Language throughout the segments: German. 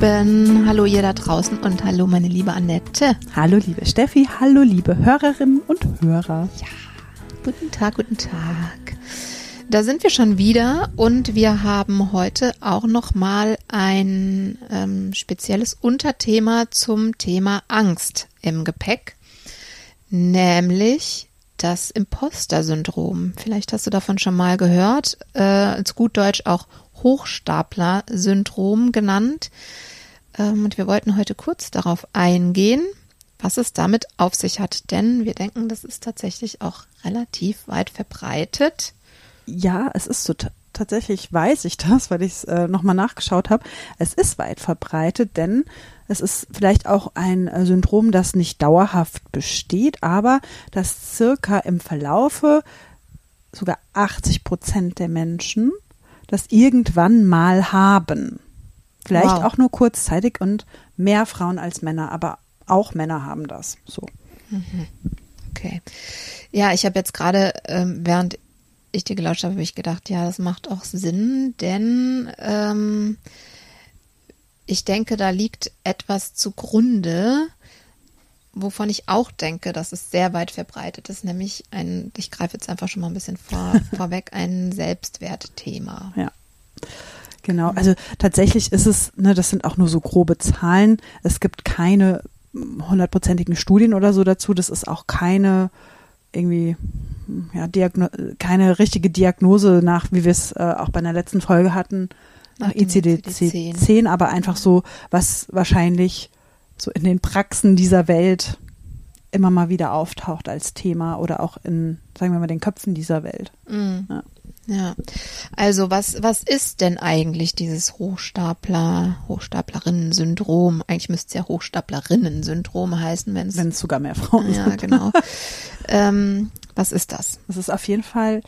Lieben, hallo ihr da draußen und hallo meine liebe Annette. Hallo liebe Steffi, hallo liebe Hörerinnen und Hörer. Ja, guten Tag, guten Tag. Da sind wir schon wieder und wir haben heute auch noch mal ein ähm, spezielles Unterthema zum Thema Angst im Gepäck, nämlich das Imposter-Syndrom. Vielleicht hast du davon schon mal gehört, äh, als gut Deutsch auch Hochstapler-Syndrom genannt. Ähm, und wir wollten heute kurz darauf eingehen, was es damit auf sich hat. Denn wir denken, das ist tatsächlich auch relativ weit verbreitet. Ja, es ist so tatsächlich weiß ich das, weil ich es äh, nochmal nachgeschaut habe. Es ist weit verbreitet, denn es ist vielleicht auch ein äh, Syndrom, das nicht dauerhaft besteht, aber das circa im Verlaufe sogar 80 Prozent der Menschen das irgendwann mal haben. Vielleicht wow. auch nur kurzzeitig und mehr Frauen als Männer, aber auch Männer haben das. So. Mhm. Okay. Ja, ich habe jetzt gerade, ähm, während ich dir gelauscht habe, habe ich gedacht, ja, das macht auch Sinn, denn ähm, ich denke, da liegt etwas zugrunde, wovon ich auch denke, dass es sehr weit verbreitet ist, nämlich ein, ich greife jetzt einfach schon mal ein bisschen vor, vorweg, ein Selbstwertthema. Ja. Genau, also tatsächlich ist es, ne, das sind auch nur so grobe Zahlen. Es gibt keine hundertprozentigen Studien oder so dazu. Das ist auch keine irgendwie ja, Diagno keine richtige Diagnose nach, wie wir es äh, auch bei einer letzten Folge hatten, nach ICD-10, ICD aber einfach so, was wahrscheinlich so in den Praxen dieser Welt immer mal wieder auftaucht als Thema oder auch in, sagen wir mal, den Köpfen dieser Welt. Mm. Ja. Ja. also was, was ist denn eigentlich dieses Hochstapler, Hochstaplerinnen-Syndrom? Eigentlich müsste es ja Hochstaplerinnen-Syndrom heißen, wenn es. Wenn es sogar mehr Frauen ja, sind. Ja, genau. ähm, was ist das? Das ist auf jeden Fall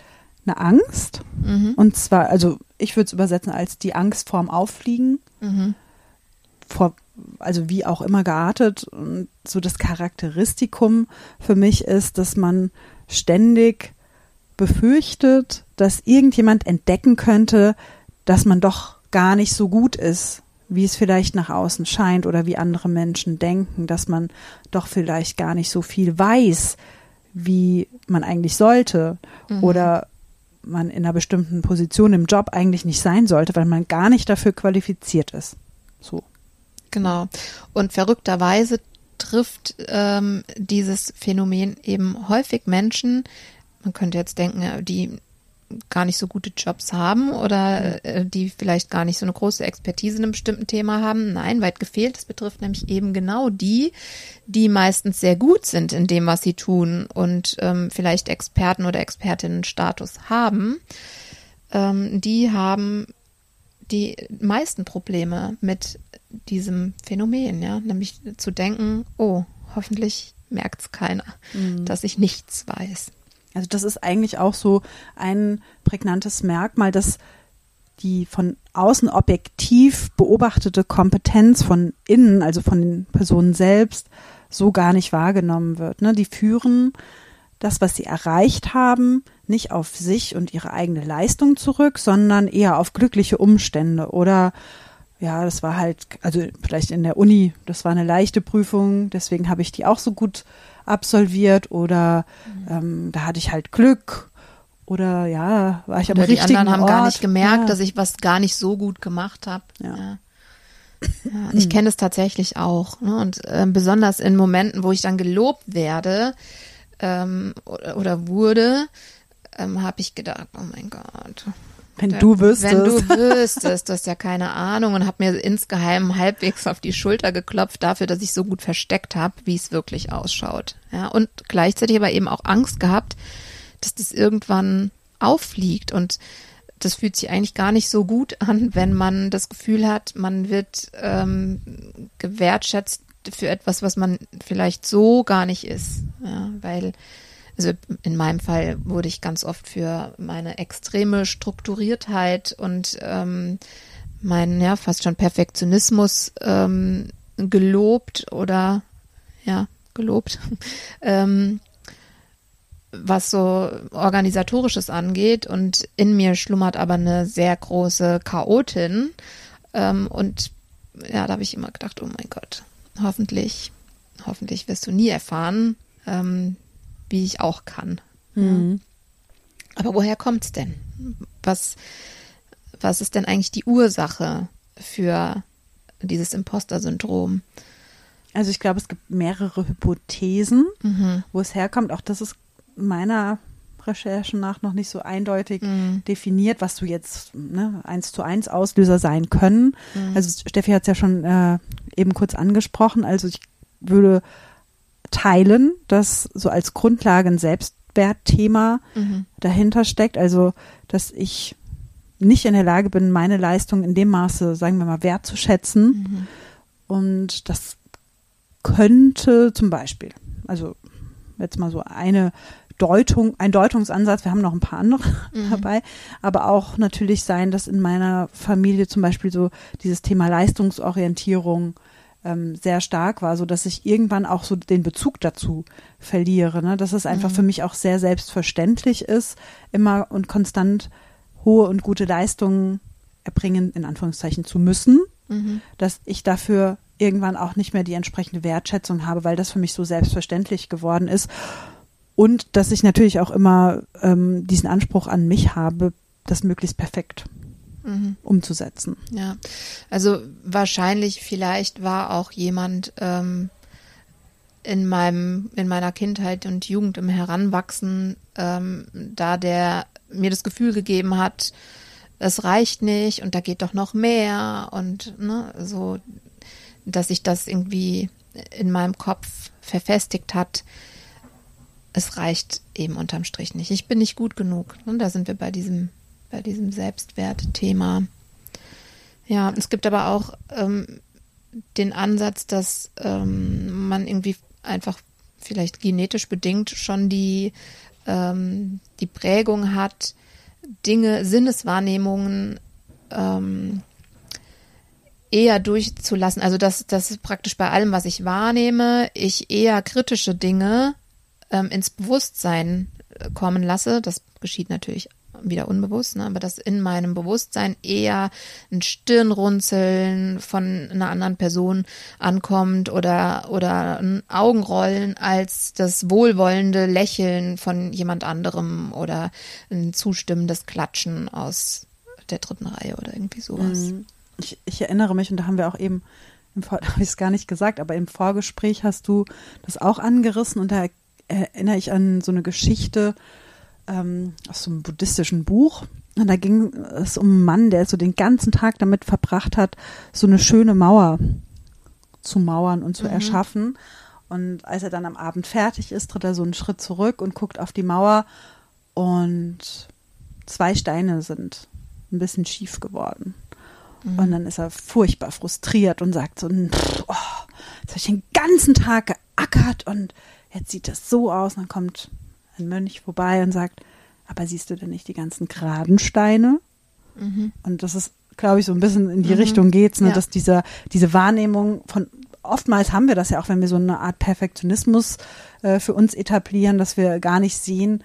eine Angst. Mhm. Und zwar, also ich würde es übersetzen als die Angst vorm Auffliegen. Mhm. Vor also wie auch immer geartet. Und so das Charakteristikum für mich ist, dass man ständig befürchtet, dass irgendjemand entdecken könnte, dass man doch gar nicht so gut ist, wie es vielleicht nach außen scheint oder wie andere Menschen denken, dass man doch vielleicht gar nicht so viel weiß, wie man eigentlich sollte mhm. oder man in einer bestimmten Position im Job eigentlich nicht sein sollte, weil man gar nicht dafür qualifiziert ist. So. Genau. Und verrückterweise trifft ähm, dieses Phänomen eben häufig Menschen, man könnte jetzt denken, die gar nicht so gute Jobs haben oder äh, die vielleicht gar nicht so eine große Expertise in einem bestimmten Thema haben. Nein, weit gefehlt. Es betrifft nämlich eben genau die, die meistens sehr gut sind in dem, was sie tun und ähm, vielleicht Experten oder Expertinnenstatus haben. Ähm, die haben die meisten Probleme mit diesem Phänomen, ja, nämlich zu denken, oh, hoffentlich merkt es keiner, mhm. dass ich nichts weiß. Also das ist eigentlich auch so ein prägnantes Merkmal, dass die von außen objektiv beobachtete Kompetenz von innen, also von den Personen selbst, so gar nicht wahrgenommen wird. Ne? Die führen das, was sie erreicht haben, nicht auf sich und ihre eigene Leistung zurück, sondern eher auf glückliche Umstände oder ja, das war halt, also vielleicht in der Uni, das war eine leichte Prüfung, deswegen habe ich die auch so gut absolviert oder mhm. ähm, da hatte ich halt Glück oder ja, war ich aber richtig. Die anderen haben Ort. gar nicht gemerkt, ja. dass ich was gar nicht so gut gemacht habe. Ja. ja. Ja, ich kenne es tatsächlich auch. Ne? Und äh, besonders in Momenten, wo ich dann gelobt werde ähm, oder, oder wurde, ähm, habe ich gedacht, oh mein Gott, wenn du wüsstest. Wenn du wüsstest, du hast ja keine Ahnung und habe mir insgeheim halbwegs auf die Schulter geklopft dafür, dass ich so gut versteckt habe, wie es wirklich ausschaut. Ja, und gleichzeitig aber eben auch Angst gehabt, dass das irgendwann auffliegt und das fühlt sich eigentlich gar nicht so gut an, wenn man das Gefühl hat, man wird ähm, gewertschätzt für etwas, was man vielleicht so gar nicht ist. Ja, weil, also in meinem Fall wurde ich ganz oft für meine extreme Strukturiertheit und ähm, meinen ja fast schon Perfektionismus ähm, gelobt oder ja gelobt. ähm, was so organisatorisches angeht und in mir schlummert aber eine sehr große Chaotin ähm, und ja, da habe ich immer gedacht, oh mein Gott, hoffentlich, hoffentlich wirst du nie erfahren, ähm, wie ich auch kann. Mhm. Aber woher kommt's denn? Was, was ist denn eigentlich die Ursache für dieses Imposter-Syndrom? Also ich glaube, es gibt mehrere Hypothesen, mhm. wo es herkommt. Auch das ist meiner Recherchen nach noch nicht so eindeutig mhm. definiert, was du jetzt ne, eins zu eins Auslöser sein können. Mhm. Also Steffi hat es ja schon äh, eben kurz angesprochen. Also ich würde teilen, dass so als Grundlage ein Selbstwertthema mhm. dahinter steckt. Also dass ich nicht in der Lage bin, meine Leistung in dem Maße, sagen wir mal, wertzuschätzen. Mhm. Und das könnte zum Beispiel, also jetzt mal so eine Deutung, ein Deutungsansatz, wir haben noch ein paar andere mhm. dabei, aber auch natürlich sein, dass in meiner Familie zum Beispiel so dieses Thema Leistungsorientierung ähm, sehr stark war, so dass ich irgendwann auch so den Bezug dazu verliere, ne? dass es einfach mhm. für mich auch sehr selbstverständlich ist, immer und konstant hohe und gute Leistungen erbringen, in Anführungszeichen zu müssen, mhm. dass ich dafür irgendwann auch nicht mehr die entsprechende Wertschätzung habe, weil das für mich so selbstverständlich geworden ist. Und dass ich natürlich auch immer ähm, diesen Anspruch an mich habe, das möglichst perfekt mhm. umzusetzen. Ja, also wahrscheinlich, vielleicht war auch jemand ähm, in meinem, in meiner Kindheit und Jugend im Heranwachsen, ähm, da der mir das Gefühl gegeben hat, es reicht nicht und da geht doch noch mehr und ne, so, dass sich das irgendwie in meinem Kopf verfestigt hat, es reicht eben unterm Strich nicht. Ich bin nicht gut genug. Und da sind wir bei diesem, bei diesem Selbstwertthema. Ja, es gibt aber auch ähm, den Ansatz, dass ähm, man irgendwie einfach vielleicht genetisch bedingt schon die, ähm, die Prägung hat, Dinge, Sinneswahrnehmungen ähm, eher durchzulassen. Also dass, dass praktisch bei allem, was ich wahrnehme, ich eher kritische Dinge ähm, ins Bewusstsein äh, kommen lasse, das geschieht natürlich wieder unbewusst, ne, aber dass in meinem Bewusstsein eher ein Stirnrunzeln von einer anderen Person ankommt oder, oder ein Augenrollen als das wohlwollende Lächeln von jemand anderem oder ein zustimmendes Klatschen aus der dritten Reihe oder irgendwie sowas. Mhm. Ich, ich erinnere mich, und da haben wir auch eben, habe ich es gar nicht gesagt, aber im Vorgespräch hast du das auch angerissen und da erinnere ich an so eine Geschichte ähm, aus so einem buddhistischen Buch. Und da ging es um einen Mann, der so den ganzen Tag damit verbracht hat, so eine schöne Mauer zu mauern und zu mhm. erschaffen. Und als er dann am Abend fertig ist, tritt er so einen Schritt zurück und guckt auf die Mauer und zwei Steine sind ein bisschen schief geworden. Mhm. Und dann ist er furchtbar frustriert und sagt so, oh, jetzt habe ich den ganzen Tag geackert und jetzt sieht das so aus. Und dann kommt ein Mönch vorbei und sagt, aber siehst du denn nicht die ganzen geraden Steine? Mhm. Und das ist, glaube ich, so ein bisschen in die mhm. Richtung geht's, ne, ja. dass dieser, diese Wahrnehmung von, oftmals haben wir das ja auch, wenn wir so eine Art Perfektionismus äh, für uns etablieren, dass wir gar nicht sehen,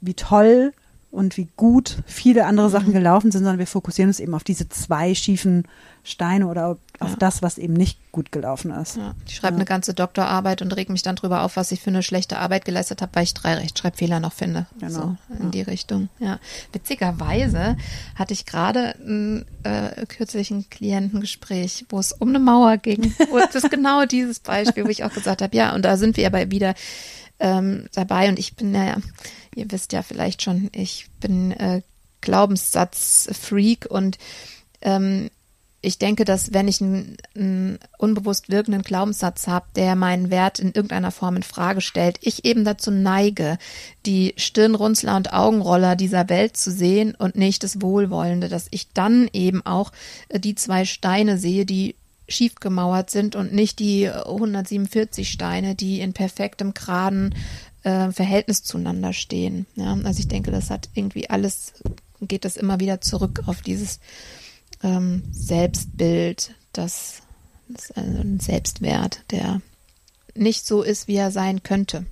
wie toll und wie gut viele andere Sachen mhm. gelaufen sind, sondern wir fokussieren uns eben auf diese zwei schiefen Steine oder auf ja. das, was eben nicht gut gelaufen ist. Ja. Ich schreibe ja. eine ganze Doktorarbeit und reg mich dann drüber auf, was ich für eine schlechte Arbeit geleistet habe, weil ich drei Rechtschreibfehler noch finde. Genau. So in die Richtung. Ja. Witzigerweise hatte ich gerade ein äh, kürzlich ein Klientengespräch, wo es um eine Mauer ging. Wo das ist genau dieses Beispiel, wo ich auch gesagt habe, ja, und da sind wir aber wieder ähm, dabei. Und ich bin ja ihr wisst ja vielleicht schon, ich bin äh, Glaubenssatz-Freak. Und ähm, ich denke, dass wenn ich einen, einen unbewusst wirkenden Glaubenssatz habe, der meinen Wert in irgendeiner Form in Frage stellt, ich eben dazu neige, die Stirnrunzler und Augenroller dieser Welt zu sehen und nicht das Wohlwollende, dass ich dann eben auch äh, die zwei Steine sehe, die schief gemauert sind und nicht die 147 Steine, die in perfektem geraden äh, Verhältnis zueinander stehen. Ja, also ich denke, das hat irgendwie alles, geht das immer wieder zurück auf dieses ähm, Selbstbild, das, das also ein Selbstwert, der nicht so ist, wie er sein könnte.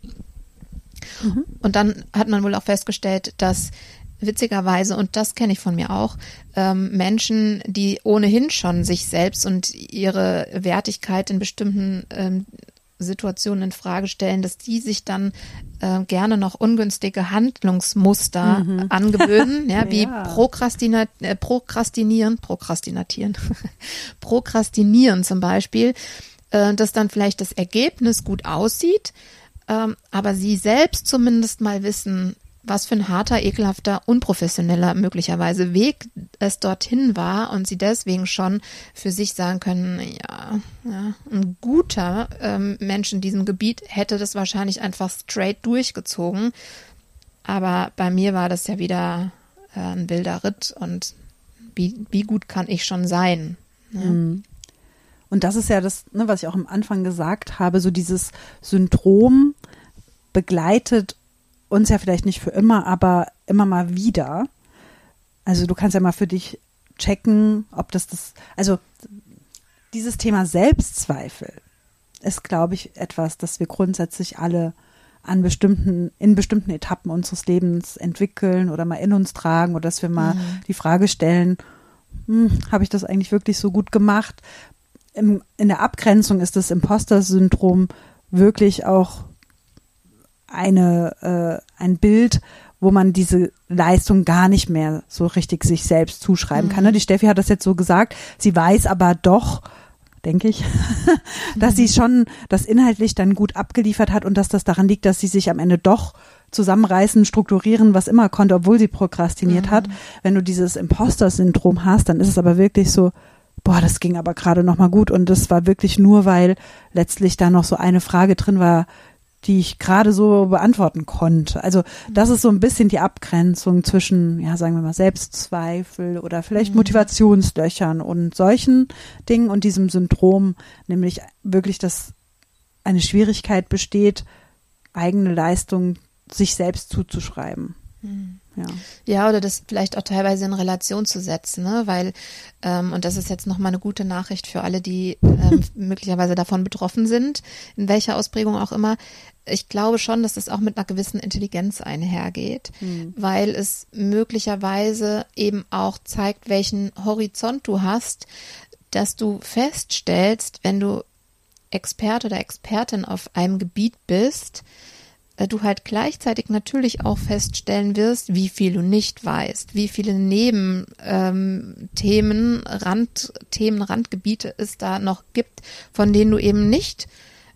Mhm. Und dann hat man wohl auch festgestellt, dass witzigerweise, und das kenne ich von mir auch, ähm, Menschen, die ohnehin schon sich selbst und ihre Wertigkeit in bestimmten ähm, Situationen in Frage stellen, dass die sich dann äh, gerne noch ungünstige Handlungsmuster mhm. angewöhnen, ja, wie ja. Prokrastina äh, Prokrastinieren, Prokrastinatieren, Prokrastinieren zum Beispiel, äh, dass dann vielleicht das Ergebnis gut aussieht, ähm, aber sie selbst zumindest mal wissen, was für ein harter, ekelhafter, unprofessioneller möglicherweise Weg es dorthin war und sie deswegen schon für sich sagen können, ja, ja ein guter ähm, Mensch in diesem Gebiet hätte das wahrscheinlich einfach straight durchgezogen. Aber bei mir war das ja wieder äh, ein wilder Ritt und wie, wie gut kann ich schon sein? Ja. Mhm. Und das ist ja das, ne, was ich auch am Anfang gesagt habe, so dieses Syndrom begleitet uns ja vielleicht nicht für immer, aber immer mal wieder. Also du kannst ja mal für dich checken, ob das das, also dieses Thema Selbstzweifel ist, glaube ich, etwas, das wir grundsätzlich alle an bestimmten, in bestimmten Etappen unseres Lebens entwickeln oder mal in uns tragen oder dass wir mal mhm. die Frage stellen, hm, habe ich das eigentlich wirklich so gut gemacht? Im, in der Abgrenzung ist das Imposter-Syndrom wirklich auch eine, äh, ein Bild, wo man diese Leistung gar nicht mehr so richtig sich selbst zuschreiben mhm. kann. Die Steffi hat das jetzt so gesagt, sie weiß aber doch, denke ich, dass mhm. sie schon das inhaltlich dann gut abgeliefert hat und dass das daran liegt, dass sie sich am Ende doch zusammenreißen, strukturieren, was immer konnte, obwohl sie prokrastiniert mhm. hat. Wenn du dieses Imposter-Syndrom hast, dann ist es aber wirklich so, boah, das ging aber gerade noch mal gut und das war wirklich nur, weil letztlich da noch so eine Frage drin war, die ich gerade so beantworten konnte. Also das ist so ein bisschen die Abgrenzung zwischen, ja, sagen wir mal, Selbstzweifel oder vielleicht mhm. Motivationslöchern und solchen Dingen und diesem Syndrom, nämlich wirklich, dass eine Schwierigkeit besteht, eigene Leistung sich selbst zuzuschreiben. Mhm. Ja. ja, oder das vielleicht auch teilweise in Relation zu setzen, ne? weil, ähm, und das ist jetzt nochmal eine gute Nachricht für alle, die ähm, möglicherweise davon betroffen sind, in welcher Ausprägung auch immer. Ich glaube schon, dass das auch mit einer gewissen Intelligenz einhergeht, mhm. weil es möglicherweise eben auch zeigt, welchen Horizont du hast, dass du feststellst, wenn du Experte oder Expertin auf einem Gebiet bist, äh, du halt gleichzeitig natürlich auch feststellen wirst, wie viel du nicht weißt, wie viele Nebenthemen, ähm, Randthemen, Randgebiete es da noch gibt, von denen du eben nicht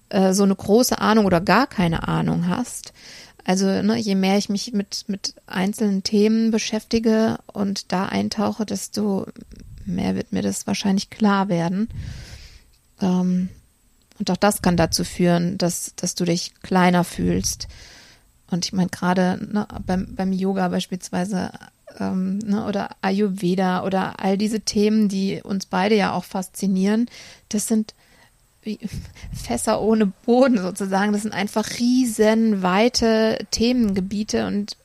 äh, so eine große Ahnung oder gar keine Ahnung hast. Also ne, je mehr ich mich mit, mit einzelnen Themen beschäftige und da eintauche, desto mehr wird mir das wahrscheinlich klar werden. Ähm, und auch das kann dazu führen, dass, dass du dich kleiner fühlst. Und ich meine, gerade ne, beim, beim Yoga beispielsweise ähm, ne, oder Ayurveda oder all diese Themen, die uns beide ja auch faszinieren, das sind wie Fässer ohne Boden sozusagen. Das sind einfach riesenweite Themengebiete und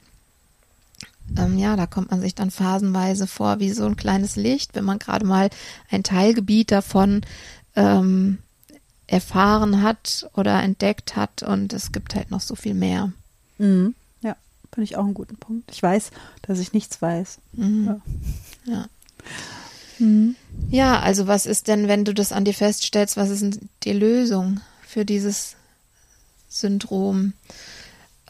ähm, ja, da kommt man sich dann phasenweise vor wie so ein kleines Licht, wenn man gerade mal ein Teilgebiet davon ähm, erfahren hat oder entdeckt hat und es gibt halt noch so viel mehr. Mhm. Ja, finde ich auch einen guten Punkt. Ich weiß, dass ich nichts weiß. Mhm. Ja. ja. Mhm. Ja, also was ist denn, wenn du das an dir feststellst, was ist denn die Lösung für dieses Syndrom?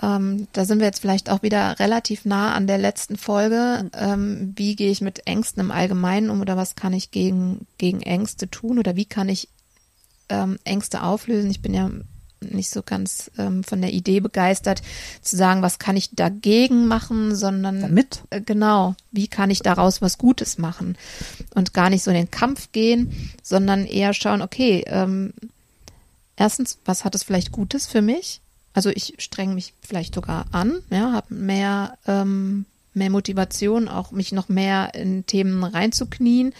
Ähm, da sind wir jetzt vielleicht auch wieder relativ nah an der letzten Folge. Ähm, wie gehe ich mit Ängsten im Allgemeinen um oder was kann ich gegen, gegen Ängste tun oder wie kann ich ähm, Ängste auflösen. Ich bin ja nicht so ganz ähm, von der Idee begeistert, zu sagen, was kann ich dagegen machen, sondern Damit? Äh, genau, wie kann ich daraus was Gutes machen und gar nicht so in den Kampf gehen, sondern eher schauen, okay, ähm, erstens, was hat es vielleicht Gutes für mich? Also ich strenge mich vielleicht sogar an, ja, habe mehr ähm, mehr Motivation, auch mich noch mehr in Themen reinzuknien,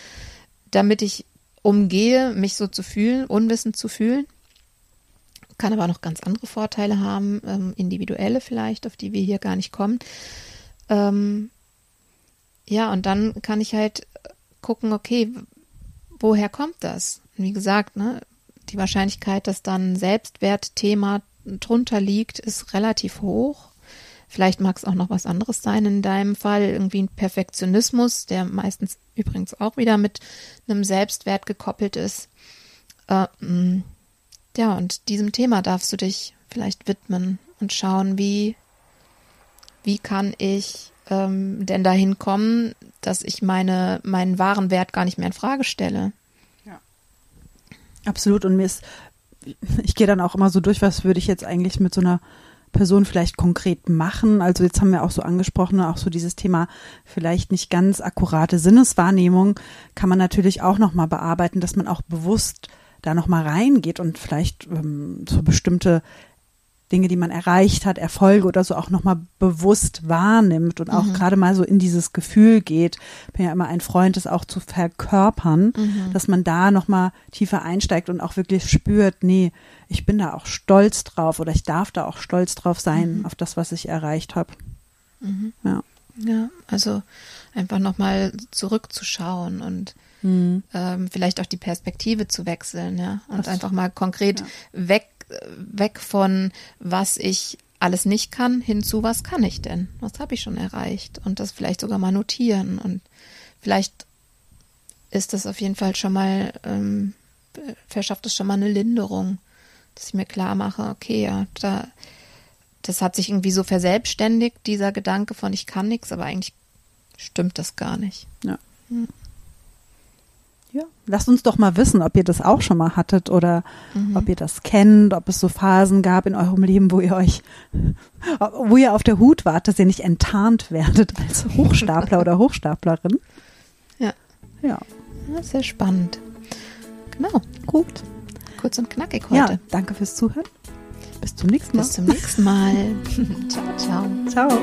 damit ich umgehe, mich so zu fühlen, unwissend zu fühlen. Kann aber noch ganz andere Vorteile haben, ähm, individuelle vielleicht, auf die wir hier gar nicht kommen. Ähm, ja, und dann kann ich halt gucken, okay, woher kommt das? Wie gesagt, ne, die Wahrscheinlichkeit, dass dann Selbstwertthema drunter liegt, ist relativ hoch. Vielleicht mag es auch noch was anderes sein in deinem Fall, irgendwie ein Perfektionismus, der meistens übrigens auch wieder mit einem Selbstwert gekoppelt ist. Äh, mm, ja, und diesem Thema darfst du dich vielleicht widmen und schauen, wie, wie kann ich ähm, denn dahin kommen, dass ich meine, meinen wahren Wert gar nicht mehr in Frage stelle. Ja. Absolut. Und mir ist, ich gehe dann auch immer so durch, was würde ich jetzt eigentlich mit so einer Person vielleicht konkret machen? Also jetzt haben wir auch so angesprochen, auch so dieses Thema vielleicht nicht ganz akkurate Sinneswahrnehmung kann man natürlich auch noch mal bearbeiten, dass man auch bewusst da noch mal reingeht und vielleicht ähm, so bestimmte Dinge, die man erreicht hat, Erfolge oder so auch nochmal bewusst wahrnimmt und auch mhm. gerade mal so in dieses Gefühl geht. Ich bin ja immer ein Freund, das auch zu verkörpern, mhm. dass man da nochmal tiefer einsteigt und auch wirklich spürt, nee, ich bin da auch stolz drauf oder ich darf da auch stolz drauf sein, mhm. auf das, was ich erreicht habe. Mhm. Ja. Ja, also einfach nochmal zurückzuschauen und mhm. ähm, vielleicht auch die Perspektive zu wechseln, ja. Und das, einfach mal konkret ja. weg weg von, was ich alles nicht kann, hin zu, was kann ich denn? Was habe ich schon erreicht? Und das vielleicht sogar mal notieren. Und vielleicht ist das auf jeden Fall schon mal, ähm, verschafft es schon mal eine Linderung, dass ich mir klar mache, okay, ja, da, das hat sich irgendwie so verselbstständigt, dieser Gedanke von ich kann nichts, aber eigentlich stimmt das gar nicht. Ja. Hm. Ja, lasst uns doch mal wissen, ob ihr das auch schon mal hattet oder mhm. ob ihr das kennt, ob es so Phasen gab in eurem Leben, wo ihr euch, wo ihr auf der Hut wart, dass ihr nicht enttarnt werdet als Hochstapler oder Hochstaplerin. Ja. Ja. ja. Sehr spannend. Genau. Gut. Kurz und knackig heute. Ja, danke fürs Zuhören. Bis zum nächsten Mal. Bis zum nächsten Mal. ciao, ciao. Ciao.